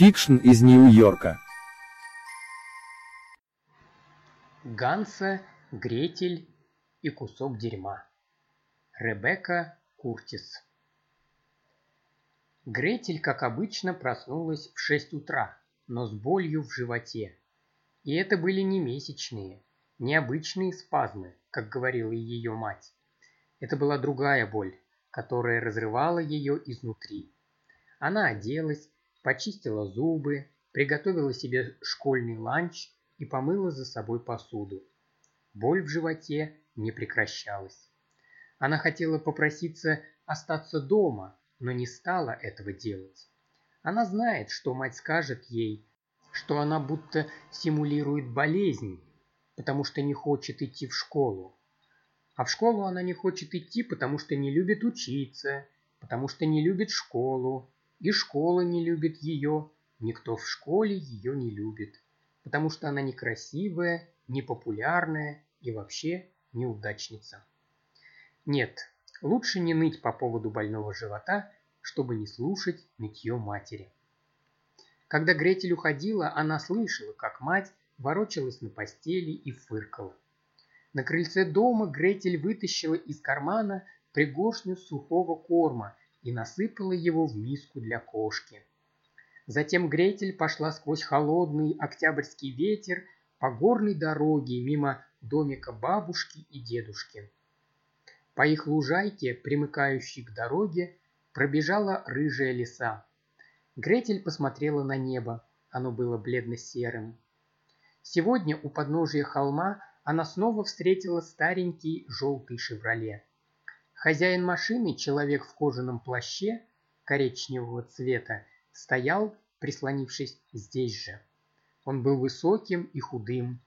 Фикшн из Нью-Йорка. Ганса, Гретель и кусок дерьма. Ребекка Куртис. Гретель, как обычно, проснулась в 6 утра, но с болью в животе. И это были не месячные, необычные спазмы, как говорила ее мать. Это была другая боль, которая разрывала ее изнутри. Она оделась, почистила зубы, приготовила себе школьный ланч и помыла за собой посуду. Боль в животе не прекращалась. Она хотела попроситься остаться дома, но не стала этого делать. Она знает, что мать скажет ей, что она будто симулирует болезнь, потому что не хочет идти в школу. А в школу она не хочет идти, потому что не любит учиться, потому что не любит школу, и школа не любит ее, никто в школе ее не любит, потому что она некрасивая, непопулярная и вообще неудачница. Нет, лучше не ныть по поводу больного живота, чтобы не слушать нытье матери. Когда Гретель уходила, она слышала, как мать ворочалась на постели и фыркала. На крыльце дома Гретель вытащила из кармана пригоршню сухого корма и насыпала его в миску для кошки. Затем Гретель пошла сквозь холодный октябрьский ветер по горной дороге мимо домика бабушки и дедушки. По их лужайке, примыкающей к дороге, пробежала рыжая лиса. Гретель посмотрела на небо, оно было бледно-серым. Сегодня у подножия холма она снова встретила старенький желтый «Шевроле». Хозяин машины, человек в кожаном плаще коричневого цвета, стоял, прислонившись здесь же. Он был высоким и худым.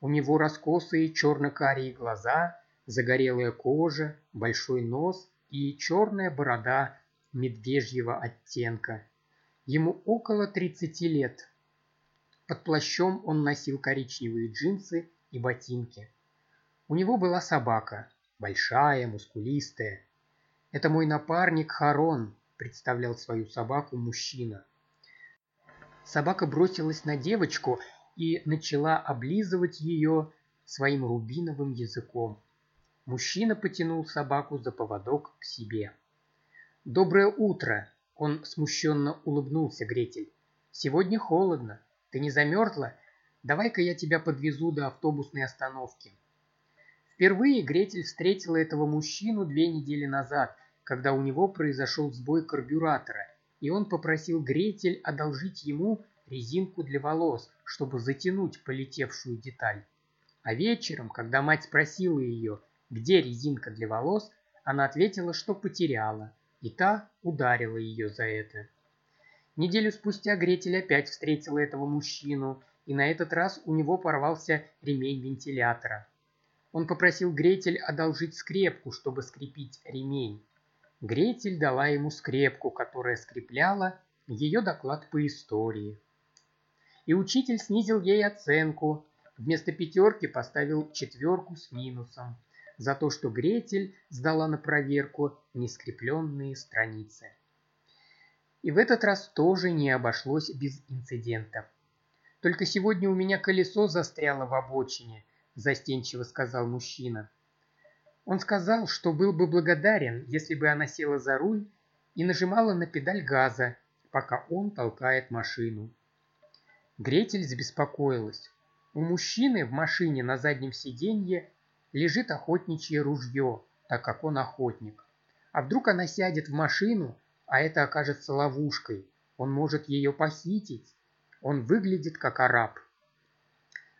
У него раскосые черно-карие глаза, загорелая кожа, большой нос и черная борода медвежьего оттенка. Ему около 30 лет. Под плащом он носил коричневые джинсы и ботинки. У него была собака, большая, мускулистая. «Это мой напарник Харон», — представлял свою собаку мужчина. Собака бросилась на девочку и начала облизывать ее своим рубиновым языком. Мужчина потянул собаку за поводок к себе. «Доброе утро!» – он смущенно улыбнулся Гретель. «Сегодня холодно. Ты не замерзла? Давай-ка я тебя подвезу до автобусной остановки». Впервые Гретель встретила этого мужчину две недели назад, когда у него произошел сбой карбюратора, и он попросил Гретель одолжить ему резинку для волос, чтобы затянуть полетевшую деталь. А вечером, когда мать спросила ее – где резинка для волос, она ответила, что потеряла, и та ударила ее за это. Неделю спустя Гретель опять встретила этого мужчину, и на этот раз у него порвался ремень вентилятора. Он попросил Гретель одолжить скрепку, чтобы скрепить ремень. Гретель дала ему скрепку, которая скрепляла ее доклад по истории. И учитель снизил ей оценку. Вместо пятерки поставил четверку с минусом за то, что Гретель сдала на проверку нескрепленные страницы. И в этот раз тоже не обошлось без инцидента. «Только сегодня у меня колесо застряло в обочине», – застенчиво сказал мужчина. Он сказал, что был бы благодарен, если бы она села за руль и нажимала на педаль газа, пока он толкает машину. Гретель забеспокоилась. У мужчины в машине на заднем сиденье лежит охотничье ружье, так как он охотник. А вдруг она сядет в машину, а это окажется ловушкой. Он может ее похитить. Он выглядит как араб.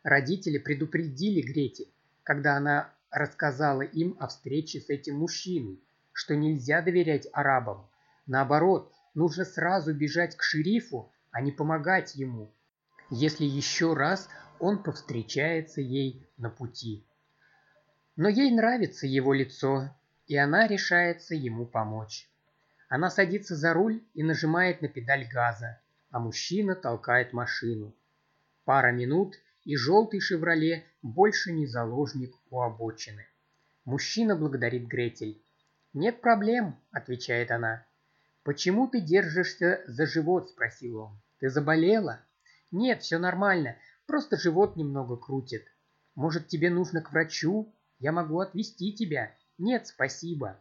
Родители предупредили Гретель, когда она рассказала им о встрече с этим мужчиной, что нельзя доверять арабам. Наоборот, нужно сразу бежать к шерифу, а не помогать ему, если еще раз он повстречается ей на пути. Но ей нравится его лицо, и она решается ему помочь. Она садится за руль и нажимает на педаль газа, а мужчина толкает машину. Пара минут, и желтый «Шевроле» больше не заложник у обочины. Мужчина благодарит Гретель. «Нет проблем», — отвечает она. «Почему ты держишься за живот?» — спросил он. Ты заболела? Нет, все нормально, просто живот немного крутит. Может, тебе нужно к врачу? Я могу отвезти тебя. Нет, спасибо.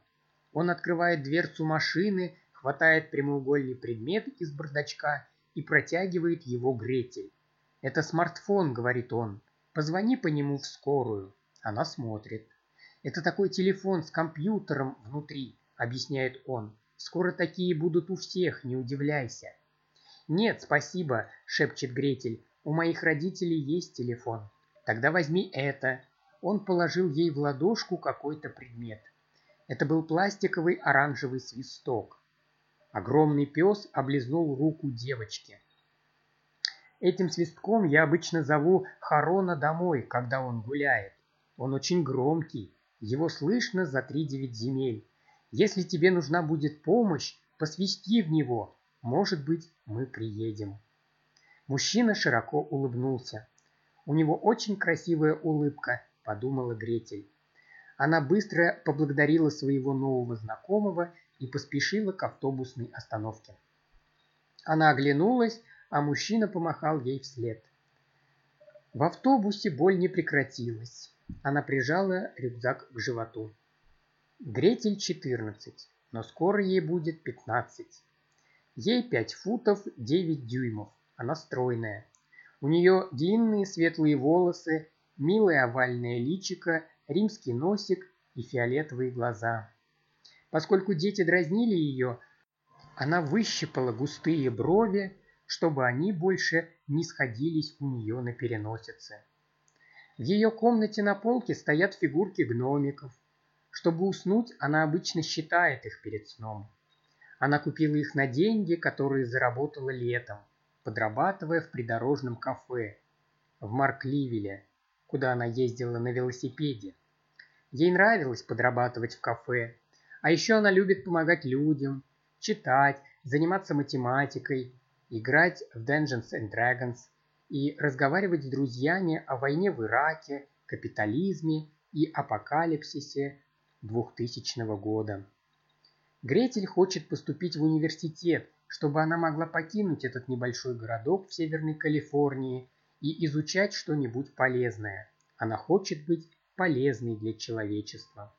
Он открывает дверцу машины, хватает прямоугольный предмет из бардачка и протягивает его Гретель. «Это смартфон», — говорит он. «Позвони по нему в скорую». Она смотрит. «Это такой телефон с компьютером внутри», — объясняет он. «Скоро такие будут у всех, не удивляйся». «Нет, спасибо», — шепчет Гретель. «У моих родителей есть телефон». «Тогда возьми это». Он положил ей в ладошку какой-то предмет. Это был пластиковый оранжевый свисток. Огромный пес облизнул руку девочки. Этим свистком я обычно зову Харона домой, когда он гуляет. Он очень громкий, его слышно за три девять земель. Если тебе нужна будет помощь, посвисти в него, может быть, мы приедем. Мужчина широко улыбнулся. У него очень красивая улыбка, подумала Гретель. Она быстро поблагодарила своего нового знакомого и поспешила к автобусной остановке. Она оглянулась, а мужчина помахал ей вслед. В автобусе боль не прекратилась. Она прижала рюкзак к животу. Гретель 14, но скоро ей будет 15. Ей 5 футов 9 дюймов. Она стройная. У нее длинные светлые волосы, милое овальное личико, римский носик и фиолетовые глаза. Поскольку дети дразнили ее, она выщипала густые брови, чтобы они больше не сходились у нее на переносице. В ее комнате на полке стоят фигурки гномиков. Чтобы уснуть, она обычно считает их перед сном. Она купила их на деньги, которые заработала летом, подрабатывая в придорожном кафе в Маркливеле, куда она ездила на велосипеде. Ей нравилось подрабатывать в кафе, а еще она любит помогать людям, читать, заниматься математикой, играть в Dungeons and Dragons и разговаривать с друзьями о войне в Ираке, капитализме и апокалипсисе 2000 года. Гретель хочет поступить в университет, чтобы она могла покинуть этот небольшой городок в Северной Калифорнии и изучать что-нибудь полезное. Она хочет быть полезной для человечества.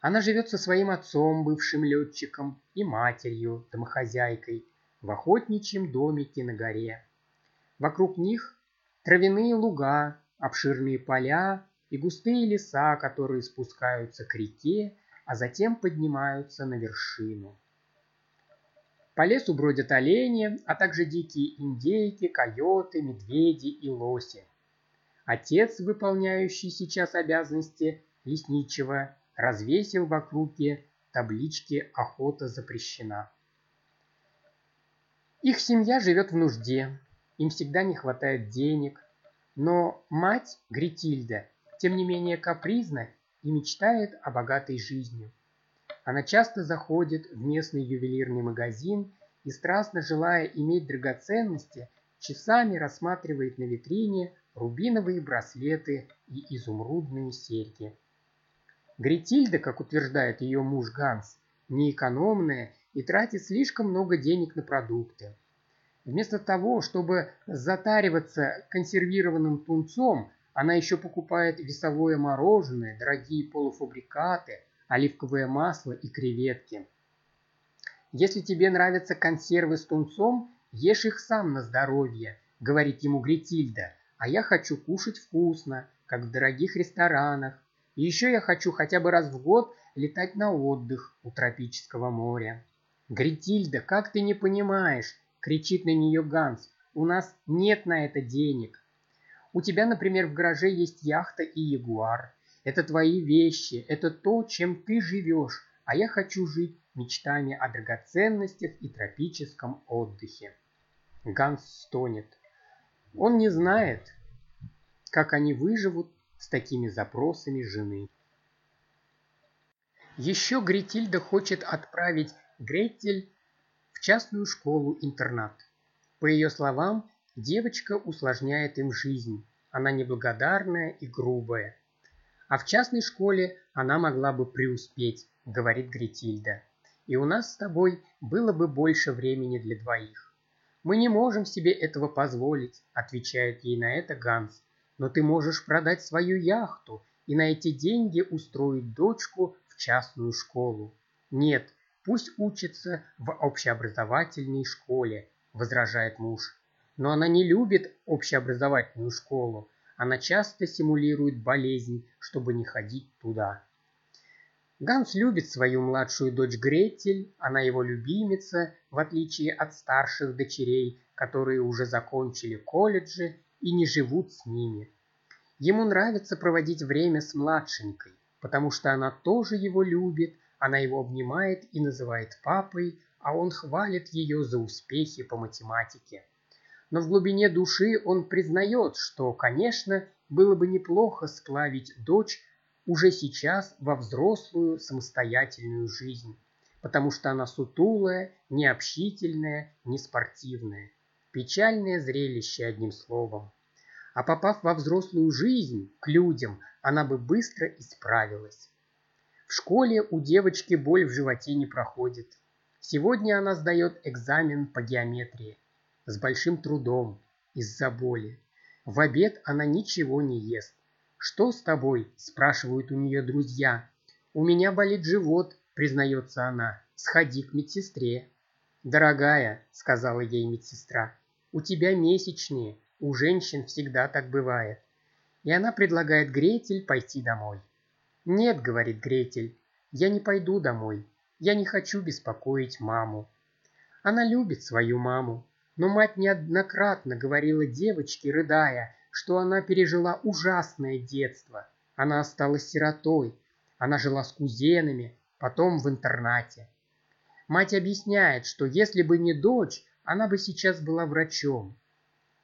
Она живет со своим отцом, бывшим летчиком, и матерью, домохозяйкой, в охотничьем домике на горе. Вокруг них травяные луга, обширные поля и густые леса, которые спускаются к реке, а затем поднимаются на вершину. По лесу бродят олени, а также дикие индейки, койоты, медведи и лоси. Отец, выполняющий сейчас обязанности лесничего, развесил в округе таблички «Охота запрещена». Их семья живет в нужде, им всегда не хватает денег, но мать Гретильда, тем не менее капризна и мечтает о богатой жизни. Она часто заходит в местный ювелирный магазин и, страстно желая иметь драгоценности, часами рассматривает на витрине рубиновые браслеты и изумрудные серьги. Гретильда, как утверждает ее муж Ганс, неэкономная и тратит слишком много денег на продукты. Вместо того, чтобы затариваться консервированным тунцом, она еще покупает весовое мороженое, дорогие полуфабрикаты, оливковое масло и креветки. Если тебе нравятся консервы с тунцом, ешь их сам на здоровье, говорит ему Гретильда, а я хочу кушать вкусно, как в дорогих ресторанах. И еще я хочу хотя бы раз в год летать на отдых у тропического моря. «Гретильда, как ты не понимаешь?» – кричит на нее Ганс. «У нас нет на это денег. У тебя, например, в гараже есть яхта и ягуар. Это твои вещи, это то, чем ты живешь, а я хочу жить мечтами о драгоценностях и тропическом отдыхе». Ганс стонет. Он не знает, как они выживут с такими запросами жены. Еще Гретильда хочет отправить Гретель в частную школу-интернат. По ее словам, девочка усложняет им жизнь. Она неблагодарная и грубая. А в частной школе она могла бы преуспеть, говорит Гретильда. И у нас с тобой было бы больше времени для двоих. «Мы не можем себе этого позволить», — отвечает ей на это Ганс. «Но ты можешь продать свою яхту и на эти деньги устроить дочку в частную школу». «Нет, пусть учится в общеобразовательной школе», — возражает муж. Но она не любит общеобразовательную школу. Она часто симулирует болезнь, чтобы не ходить туда. Ганс любит свою младшую дочь Гретель, она его любимица, в отличие от старших дочерей, которые уже закончили колледжи и не живут с ними. Ему нравится проводить время с младшенькой, потому что она тоже его любит, она его обнимает и называет папой, а он хвалит ее за успехи по математике. Но в глубине души он признает, что, конечно, было бы неплохо сплавить дочь уже сейчас во взрослую самостоятельную жизнь, потому что она сутулая, необщительная, неспортивная. Печальное зрелище, одним словом. А попав во взрослую жизнь, к людям, она бы быстро исправилась. В школе у девочки боль в животе не проходит. Сегодня она сдает экзамен по геометрии. С большим трудом, из-за боли. В обед она ничего не ест. «Что с тобой?» – спрашивают у нее друзья. «У меня болит живот», – признается она. «Сходи к медсестре». «Дорогая», – сказала ей медсестра, – «у тебя месячные, у женщин всегда так бывает». И она предлагает Гретель пойти домой. «Нет», – говорит Гретель, – «я не пойду домой. Я не хочу беспокоить маму». Она любит свою маму, но мать неоднократно говорила девочке, рыдая, что она пережила ужасное детство. Она осталась сиротой. Она жила с кузенами, потом в интернате. Мать объясняет, что если бы не дочь, она бы сейчас была врачом.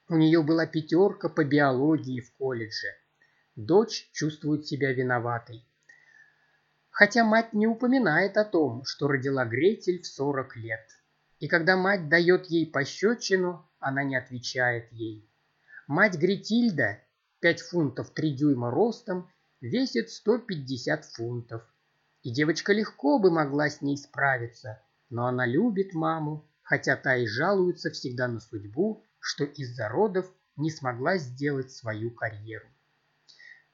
У нее была пятерка по биологии в колледже. Дочь чувствует себя виноватой. Хотя мать не упоминает о том, что родила Гретель в 40 лет. И когда мать дает ей пощечину, она не отвечает ей. Мать Гретильда, 5 фунтов 3 дюйма ростом, весит 150 фунтов. И девочка легко бы могла с ней справиться, но она любит маму, хотя та и жалуется всегда на судьбу, что из-за родов не смогла сделать свою карьеру.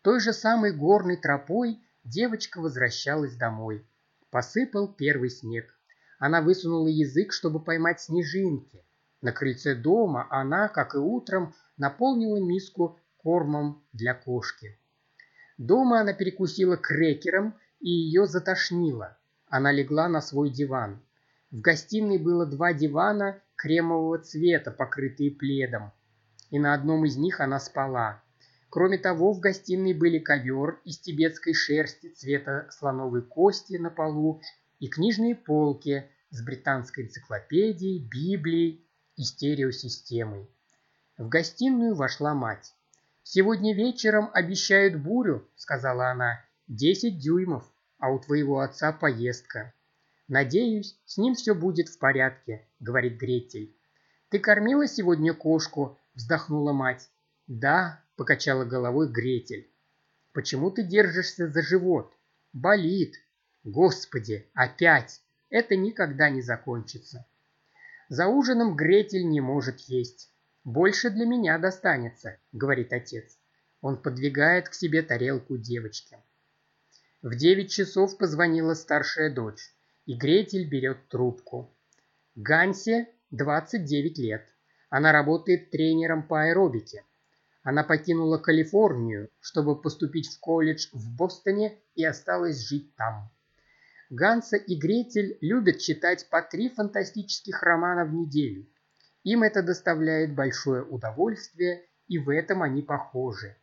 Той же самой горной тропой девочка возвращалась домой. Посыпал первый снег. Она высунула язык, чтобы поймать снежинки. На крыльце дома она, как и утром, наполнила миску кормом для кошки. Дома она перекусила крекером и ее затошнило. Она легла на свой диван. В гостиной было два дивана кремового цвета, покрытые пледом. И на одном из них она спала. Кроме того, в гостиной были ковер из тибетской шерсти цвета слоновой кости на полу и книжные полки с британской энциклопедией, Библией и стереосистемой. В гостиную вошла мать. «Сегодня вечером обещают бурю», — сказала она, — «десять дюймов, а у твоего отца поездка». «Надеюсь, с ним все будет в порядке», — говорит Гретель. «Ты кормила сегодня кошку?» — вздохнула мать. «Да», — покачала головой Гретель. «Почему ты держишься за живот?» «Болит». «Господи, опять! Это никогда не закончится». За ужином Гретель не может есть. «Больше для меня достанется», — говорит отец. Он подвигает к себе тарелку девочки. В девять часов позвонила старшая дочь, и Гретель берет трубку. Гансе 29 лет. Она работает тренером по аэробике. Она покинула Калифорнию, чтобы поступить в колледж в Бостоне и осталась жить там. Ганса и Гретель любят читать по три фантастических романа в неделю – им это доставляет большое удовольствие, и в этом они похожи.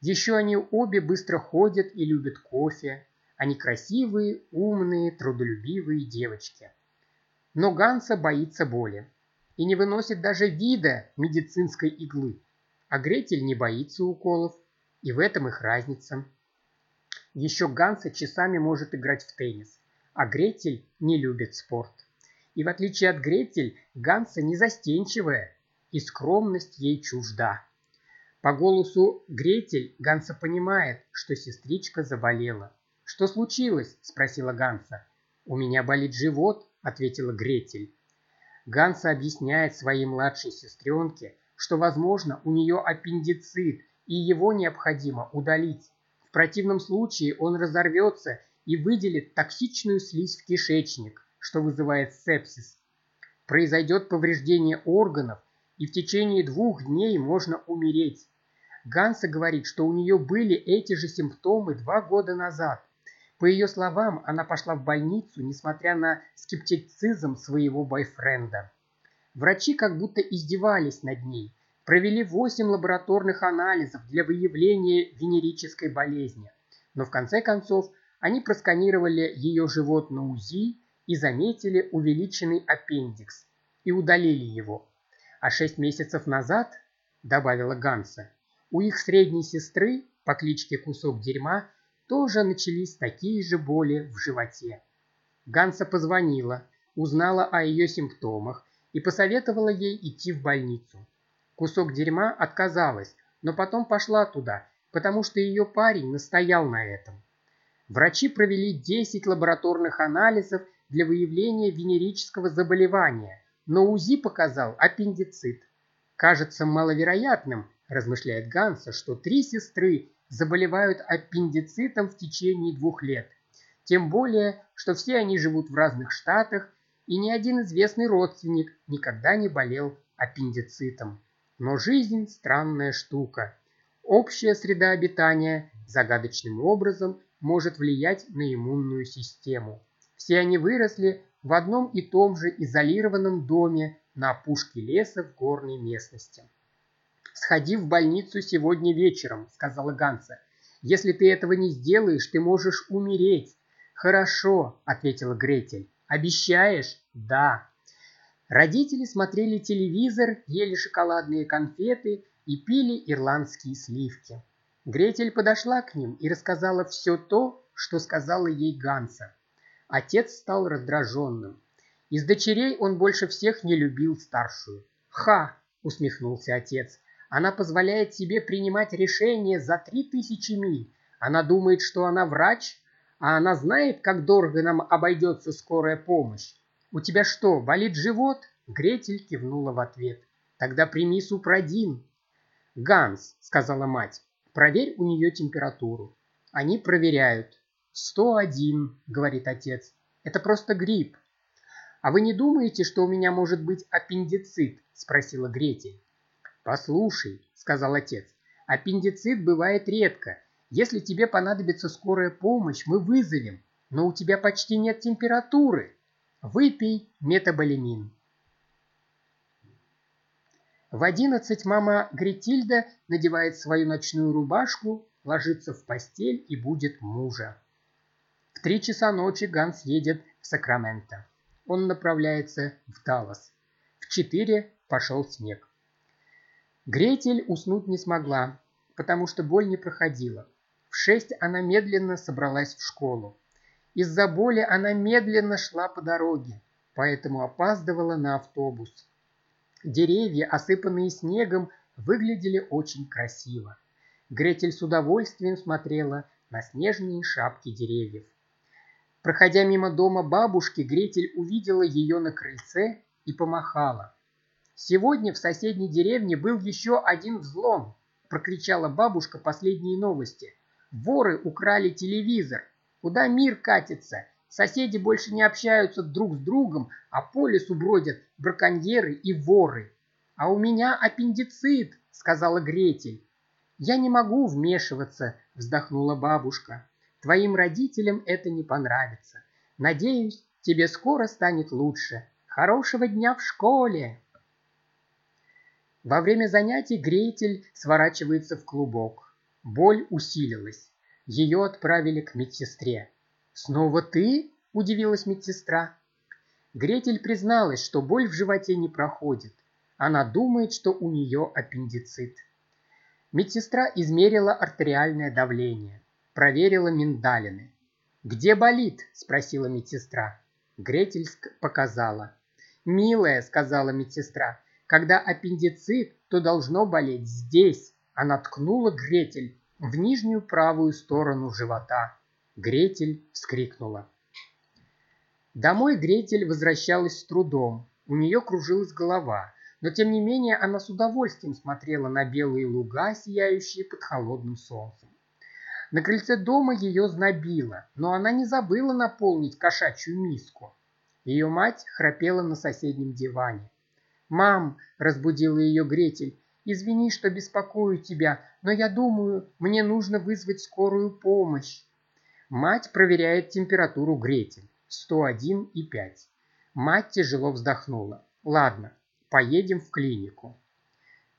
Еще они обе быстро ходят и любят кофе. Они красивые, умные, трудолюбивые девочки. Но Ганса боится боли и не выносит даже вида медицинской иглы. А Гретель не боится уколов, и в этом их разница. Еще Ганса часами может играть в теннис, а Гретель не любит спорт. И в отличие от Гретель, Ганса не застенчивая, и скромность ей чужда. По голосу Гретель Ганса понимает, что сестричка заболела. «Что случилось?» – спросила Ганса. «У меня болит живот», – ответила Гретель. Ганса объясняет своей младшей сестренке, что, возможно, у нее аппендицит, и его необходимо удалить. В противном случае он разорвется и выделит токсичную слизь в кишечник, что вызывает сепсис. Произойдет повреждение органов, и в течение двух дней можно умереть. Ганса говорит, что у нее были эти же симптомы два года назад. По ее словам, она пошла в больницу, несмотря на скептицизм своего бойфренда. Врачи как будто издевались над ней, провели 8 лабораторных анализов для выявления венерической болезни. Но в конце концов они просканировали ее живот на УЗИ и заметили увеличенный аппендикс и удалили его. А шесть месяцев назад, добавила Ганса, у их средней сестры по кличке Кусок Дерьма тоже начались такие же боли в животе. Ганса позвонила, узнала о ее симптомах и посоветовала ей идти в больницу. Кусок дерьма отказалась, но потом пошла туда, потому что ее парень настоял на этом. Врачи провели 10 лабораторных анализов для выявления венерического заболевания, но УЗИ показал аппендицит. Кажется маловероятным, размышляет Ганса, что три сестры заболевают аппендицитом в течение двух лет. Тем более, что все они живут в разных штатах, и ни один известный родственник никогда не болел аппендицитом. Но жизнь – странная штука. Общая среда обитания загадочным образом может влиять на иммунную систему. Все они выросли в одном и том же изолированном доме на опушке леса в горной местности. «Сходи в больницу сегодня вечером», — сказала Ганса. «Если ты этого не сделаешь, ты можешь умереть». «Хорошо», — ответила Гретель. «Обещаешь?» «Да». Родители смотрели телевизор, ели шоколадные конфеты и пили ирландские сливки. Гретель подошла к ним и рассказала все то, что сказала ей Ганса. Отец стал раздраженным. Из дочерей он больше всех не любил старшую. «Ха!» – усмехнулся отец. «Она позволяет себе принимать решения за три тысячи миль. Она думает, что она врач, а она знает, как дорого нам обойдется скорая помощь. У тебя что, болит живот?» Гретель кивнула в ответ. «Тогда прими супрадин». «Ганс», — сказала мать, — «проверь у нее температуру». Они проверяют. «Сто один», — говорит отец. «Это просто грипп». «А вы не думаете, что у меня может быть аппендицит?» – спросила Гретель. «Послушай», – сказал отец, – «аппендицит бывает редко. Если тебе понадобится скорая помощь, мы вызовем, но у тебя почти нет температуры. Выпей метаболимин». В одиннадцать мама Гретильда надевает свою ночную рубашку, ложится в постель и будет мужа. В три часа ночи Ганс едет в Сакраменто. Он направляется в Даллас. В четыре пошел снег. Гретель уснуть не смогла, потому что боль не проходила. В шесть она медленно собралась в школу. Из-за боли она медленно шла по дороге, поэтому опаздывала на автобус. Деревья, осыпанные снегом, выглядели очень красиво. Гретель с удовольствием смотрела на снежные шапки деревьев. Проходя мимо дома бабушки, Гретель увидела ее на крыльце и помахала. «Сегодня в соседней деревне был еще один взлом!» – прокричала бабушка последние новости. «Воры украли телевизор! Куда мир катится? Соседи больше не общаются друг с другом, а по лесу бродят браконьеры и воры. А у меня аппендицит!» – сказала Гретель. «Я не могу вмешиваться», – вздохнула бабушка. Твоим родителям это не понравится. Надеюсь, тебе скоро станет лучше. Хорошего дня в школе!» Во время занятий Гретель сворачивается в клубок. Боль усилилась. Ее отправили к медсестре. «Снова ты?» – удивилась медсестра. Гретель призналась, что боль в животе не проходит. Она думает, что у нее аппендицит. Медсестра измерила артериальное давление проверила миндалины. «Где болит?» – спросила медсестра. Гретельск показала. «Милая», – сказала медсестра, – «когда аппендицит, то должно болеть здесь». Она ткнула Гретель в нижнюю правую сторону живота. Гретель вскрикнула. Домой Гретель возвращалась с трудом. У нее кружилась голова, но тем не менее она с удовольствием смотрела на белые луга, сияющие под холодным солнцем. На крыльце дома ее знобило, но она не забыла наполнить кошачью миску. Ее мать храпела на соседнем диване. «Мам!» – разбудила ее Гретель. «Извини, что беспокою тебя, но я думаю, мне нужно вызвать скорую помощь». Мать проверяет температуру Гретель. 101,5. Мать тяжело вздохнула. «Ладно, поедем в клинику».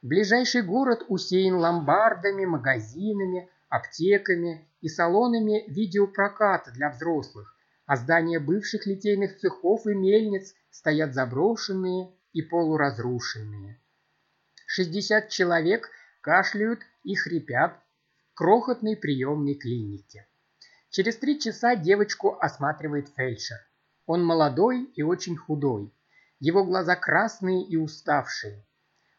Ближайший город усеян ломбардами, магазинами, аптеками и салонами видеопроката для взрослых, а здания бывших литейных цехов и мельниц стоят заброшенные и полуразрушенные. 60 человек кашляют и хрипят в крохотной приемной клинике. Через три часа девочку осматривает фельдшер. Он молодой и очень худой. Его глаза красные и уставшие.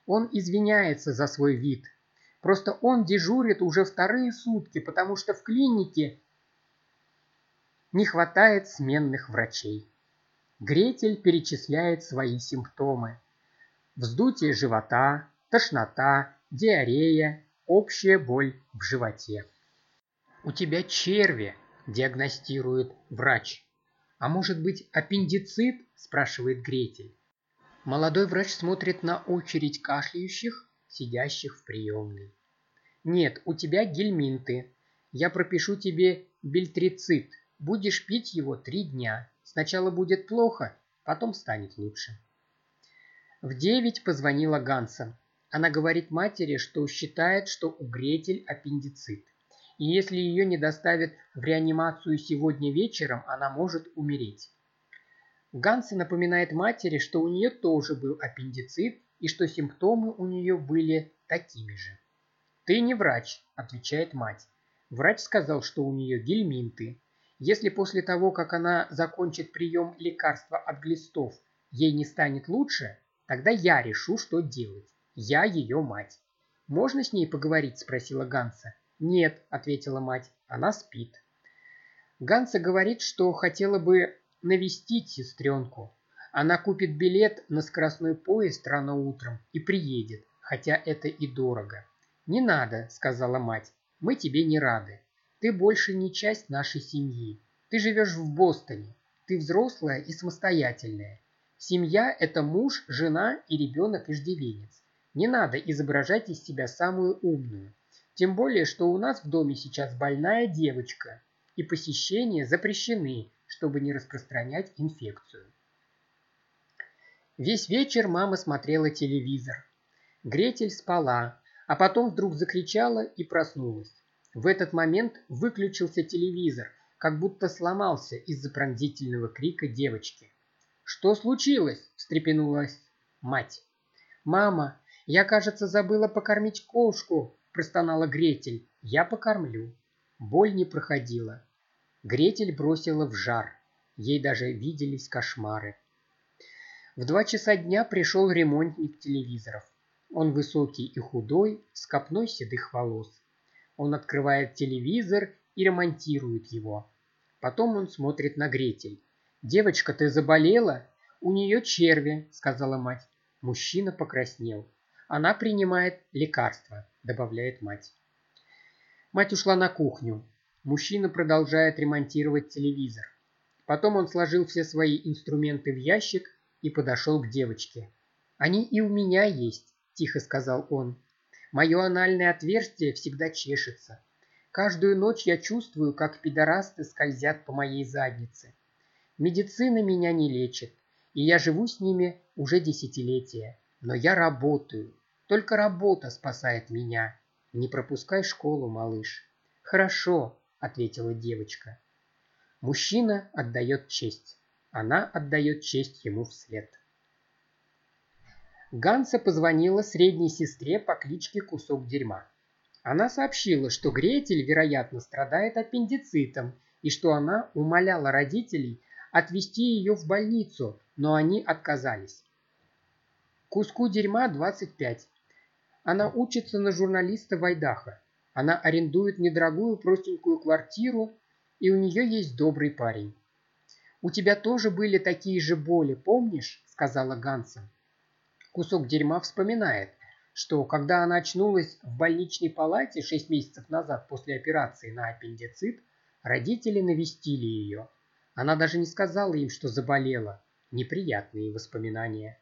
Он извиняется за свой вид – Просто он дежурит уже вторые сутки, потому что в клинике не хватает сменных врачей. Гретель перечисляет свои симптомы. Вздутие живота, тошнота, диарея, общая боль в животе. «У тебя черви», – диагностирует врач. «А может быть аппендицит?» – спрашивает Гретель. Молодой врач смотрит на очередь кашляющих сидящих в приемной. Нет, у тебя гельминты. Я пропишу тебе бельтрицит. Будешь пить его три дня. Сначала будет плохо, потом станет лучше. В девять позвонила Ганса. Она говорит матери, что считает, что у Гретель аппендицит. И если ее не доставят в реанимацию сегодня вечером, она может умереть. Ганса напоминает матери, что у нее тоже был аппендицит, и что симптомы у нее были такими же. «Ты не врач», – отвечает мать. Врач сказал, что у нее гельминты. Если после того, как она закончит прием лекарства от глистов, ей не станет лучше, тогда я решу, что делать. Я ее мать. «Можно с ней поговорить?» – спросила Ганса. «Нет», – ответила мать, – «она спит». Ганса говорит, что хотела бы навестить сестренку, она купит билет на скоростной поезд рано утром и приедет, хотя это и дорого. «Не надо», — сказала мать, — «мы тебе не рады. Ты больше не часть нашей семьи. Ты живешь в Бостоне. Ты взрослая и самостоятельная. Семья – это муж, жена и ребенок-иждивенец. Не надо изображать из себя самую умную. Тем более, что у нас в доме сейчас больная девочка, и посещения запрещены, чтобы не распространять инфекцию. Весь вечер мама смотрела телевизор. Гретель спала, а потом вдруг закричала и проснулась. В этот момент выключился телевизор, как будто сломался из-за пронзительного крика девочки. «Что случилось?» – встрепенулась мать. «Мама, я, кажется, забыла покормить кошку», – простонала Гретель. «Я покормлю». Боль не проходила. Гретель бросила в жар. Ей даже виделись кошмары. В два часа дня пришел ремонтник телевизоров. Он высокий и худой, с копной седых волос. Он открывает телевизор и ремонтирует его. Потом он смотрит на Гретель. «Девочка, ты заболела?» «У нее черви», — сказала мать. Мужчина покраснел. «Она принимает лекарства», — добавляет мать. Мать ушла на кухню. Мужчина продолжает ремонтировать телевизор. Потом он сложил все свои инструменты в ящик и подошел к девочке. «Они и у меня есть», – тихо сказал он. «Мое анальное отверстие всегда чешется. Каждую ночь я чувствую, как пидорасты скользят по моей заднице. Медицина меня не лечит, и я живу с ними уже десятилетия. Но я работаю. Только работа спасает меня. Не пропускай школу, малыш». «Хорошо», – ответила девочка. Мужчина отдает честь. Она отдает честь ему вслед. Ганса позвонила средней сестре по кличке Кусок Дерьма. Она сообщила, что Гретель, вероятно, страдает аппендицитом и что она умоляла родителей отвезти ее в больницу, но они отказались. Куску дерьма 25. Она учится на журналиста Вайдаха. Она арендует недорогую простенькую квартиру, и у нее есть добрый парень. «У тебя тоже были такие же боли, помнишь?» – сказала Ганса. Кусок дерьма вспоминает, что когда она очнулась в больничной палате 6 месяцев назад после операции на аппендицит, родители навестили ее. Она даже не сказала им, что заболела. Неприятные воспоминания.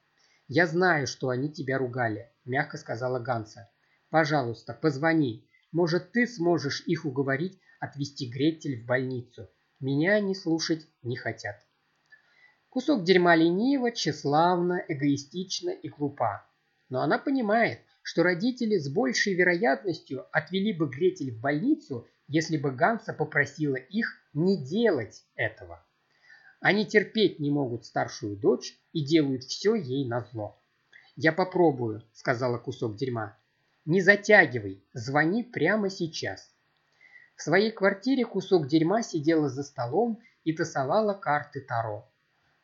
«Я знаю, что они тебя ругали», – мягко сказала Ганса. «Пожалуйста, позвони. Может, ты сможешь их уговорить отвезти Гретель в больницу. Меня они слушать не хотят». Кусок дерьма лениво, тщеславно, эгоистично и глупа. Но она понимает, что родители с большей вероятностью отвели бы Гретель в больницу, если бы Ганса попросила их не делать этого. Они терпеть не могут старшую дочь и делают все ей назло. «Я попробую», — сказала кусок дерьма. «Не затягивай, звони прямо сейчас». В своей квартире кусок дерьма сидела за столом и тасовала карты Таро.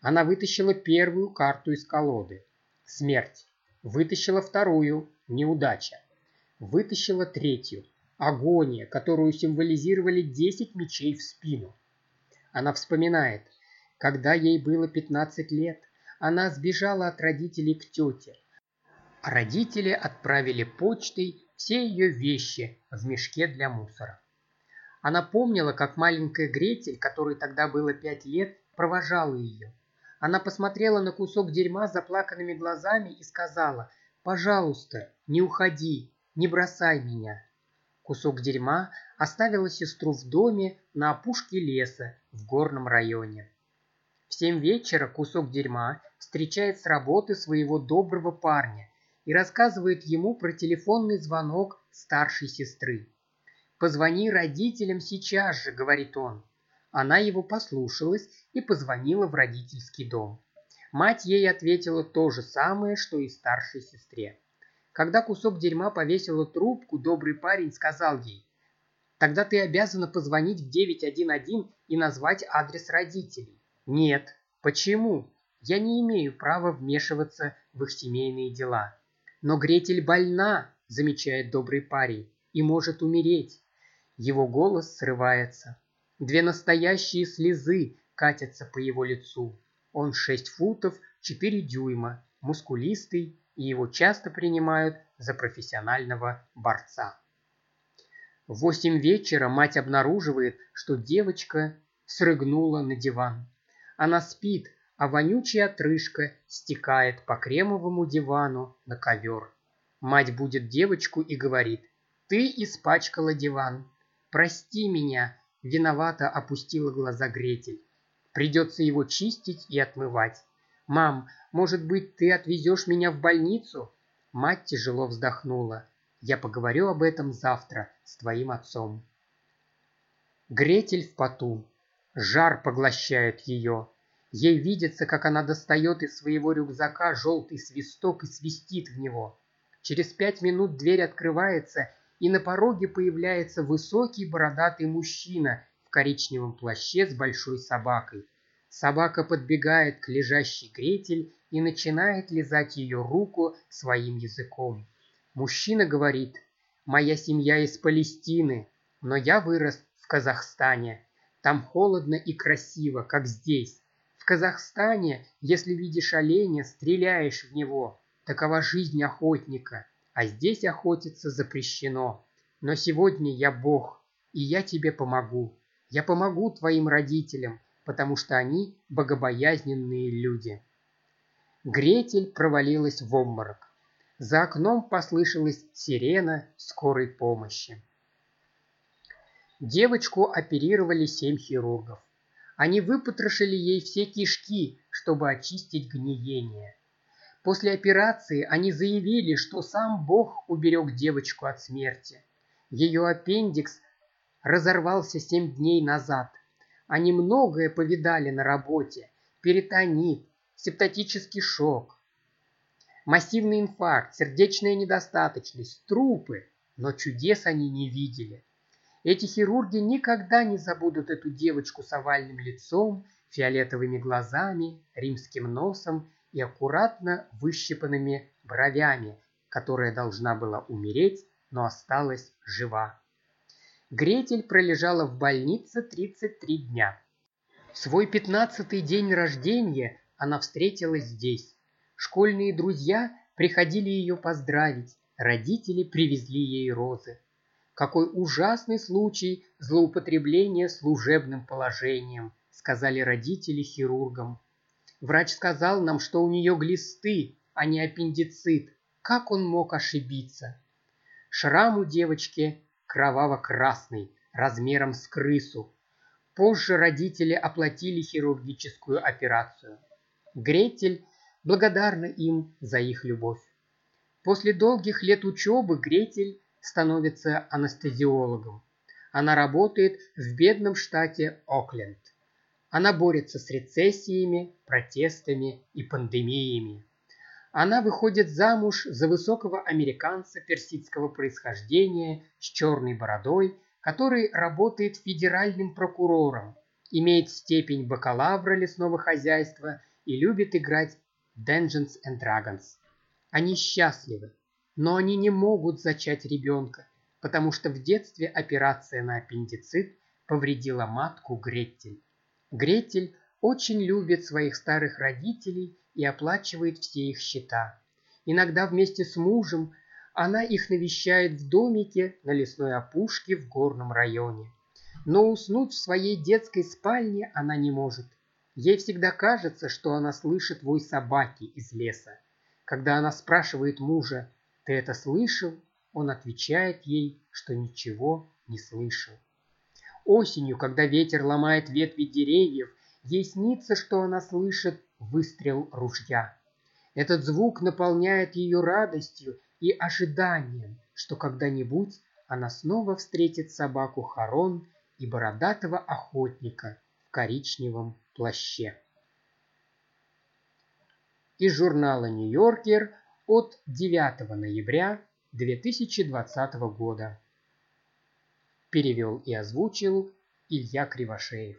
Она вытащила первую карту из колоды – смерть. Вытащила вторую – неудача. Вытащила третью – агония, которую символизировали 10 мечей в спину. Она вспоминает, когда ей было 15 лет, она сбежала от родителей к тете. А родители отправили почтой все ее вещи в мешке для мусора. Она помнила, как маленькая Гретель, которой тогда было пять лет, провожала ее. Она посмотрела на кусок дерьма заплаканными глазами и сказала, «Пожалуйста, не уходи, не бросай меня». Кусок дерьма оставила сестру в доме на опушке леса в горном районе. В семь вечера кусок дерьма встречает с работы своего доброго парня и рассказывает ему про телефонный звонок старшей сестры. «Позвони родителям сейчас же», — говорит он. Она его послушалась и позвонила в родительский дом. Мать ей ответила то же самое, что и старшей сестре. Когда кусок дерьма повесила трубку, добрый парень сказал ей, «Тогда ты обязана позвонить в 911 и назвать адрес родителей. Нет. Почему? Я не имею права вмешиваться в их семейные дела. Но Гретель больна, замечает добрый парень, и может умереть. Его голос срывается. Две настоящие слезы катятся по его лицу. Он шесть футов четыре дюйма, мускулистый, и его часто принимают за профессионального борца. В восемь вечера мать обнаруживает, что девочка срыгнула на диван. Она спит, а вонючая отрыжка стекает по кремовому дивану на ковер. Мать будет девочку и говорит, «Ты испачкала диван. Прости меня», — виновато опустила глаза Гретель. «Придется его чистить и отмывать. Мам, может быть, ты отвезешь меня в больницу?» Мать тяжело вздохнула. «Я поговорю об этом завтра с твоим отцом». Гретель в поту. Жар поглощает ее. Ей видится, как она достает из своего рюкзака желтый свисток и свистит в него. Через пять минут дверь открывается, и на пороге появляется высокий бородатый мужчина в коричневом плаще с большой собакой. Собака подбегает к лежащей Гретель и начинает лизать ее руку своим языком. Мужчина говорит, «Моя семья из Палестины, но я вырос в Казахстане. Там холодно и красиво, как здесь. Казахстане, если видишь оленя, стреляешь в него. Такова жизнь охотника. А здесь охотиться запрещено. Но сегодня я Бог, и я тебе помогу. Я помогу твоим родителям, потому что они богобоязненные люди. Гретель провалилась в обморок. За окном послышалась сирена скорой помощи. Девочку оперировали семь хирургов. Они выпотрошили ей все кишки, чтобы очистить гниение. После операции они заявили, что сам Бог уберег девочку от смерти. Ее аппендикс разорвался семь дней назад. Они многое повидали на работе. Перитонит, септотический шок, массивный инфаркт, сердечная недостаточность, трупы. Но чудес они не видели. Эти хирурги никогда не забудут эту девочку с овальным лицом, фиолетовыми глазами, римским носом и аккуратно выщипанными бровями, которая должна была умереть, но осталась жива. Гретель пролежала в больнице 33 дня. Свой пятнадцатый день рождения она встретила здесь, Школьные друзья приходили ее поздравить, родители привезли ей розы. Какой ужасный случай злоупотребления служебным положением, сказали родители хирургам. Врач сказал нам, что у нее глисты, а не аппендицит. Как он мог ошибиться? Шрам у девочки кроваво-красный, размером с крысу. Позже родители оплатили хирургическую операцию. Гретель благодарна им за их любовь. После долгих лет учебы Гретель становится анестезиологом. Она работает в бедном штате Окленд. Она борется с рецессиями, протестами и пандемиями. Она выходит замуж за высокого американца персидского происхождения с черной бородой, который работает федеральным прокурором, имеет степень бакалавра лесного хозяйства и любит играть Dungeons and Dragons. Они счастливы, но они не могут зачать ребенка, потому что в детстве операция на аппендицит повредила матку Гретель. Гретель очень любит своих старых родителей и оплачивает все их счета. Иногда вместе с мужем она их навещает в домике на лесной опушке в горном районе. Но уснуть в своей детской спальне она не может. Ей всегда кажется, что она слышит вой собаки из леса. Когда она спрашивает мужа, «Ты это слышал?» Он отвечает ей, что ничего не слышал. Осенью, когда ветер ломает ветви деревьев, ей снится, что она слышит выстрел ружья. Этот звук наполняет ее радостью и ожиданием, что когда-нибудь она снова встретит собаку Харон и бородатого охотника в коричневом плаще. Из журнала «Нью-Йоркер» от 9 ноября 2020 года. Перевел и озвучил Илья Кривошеев.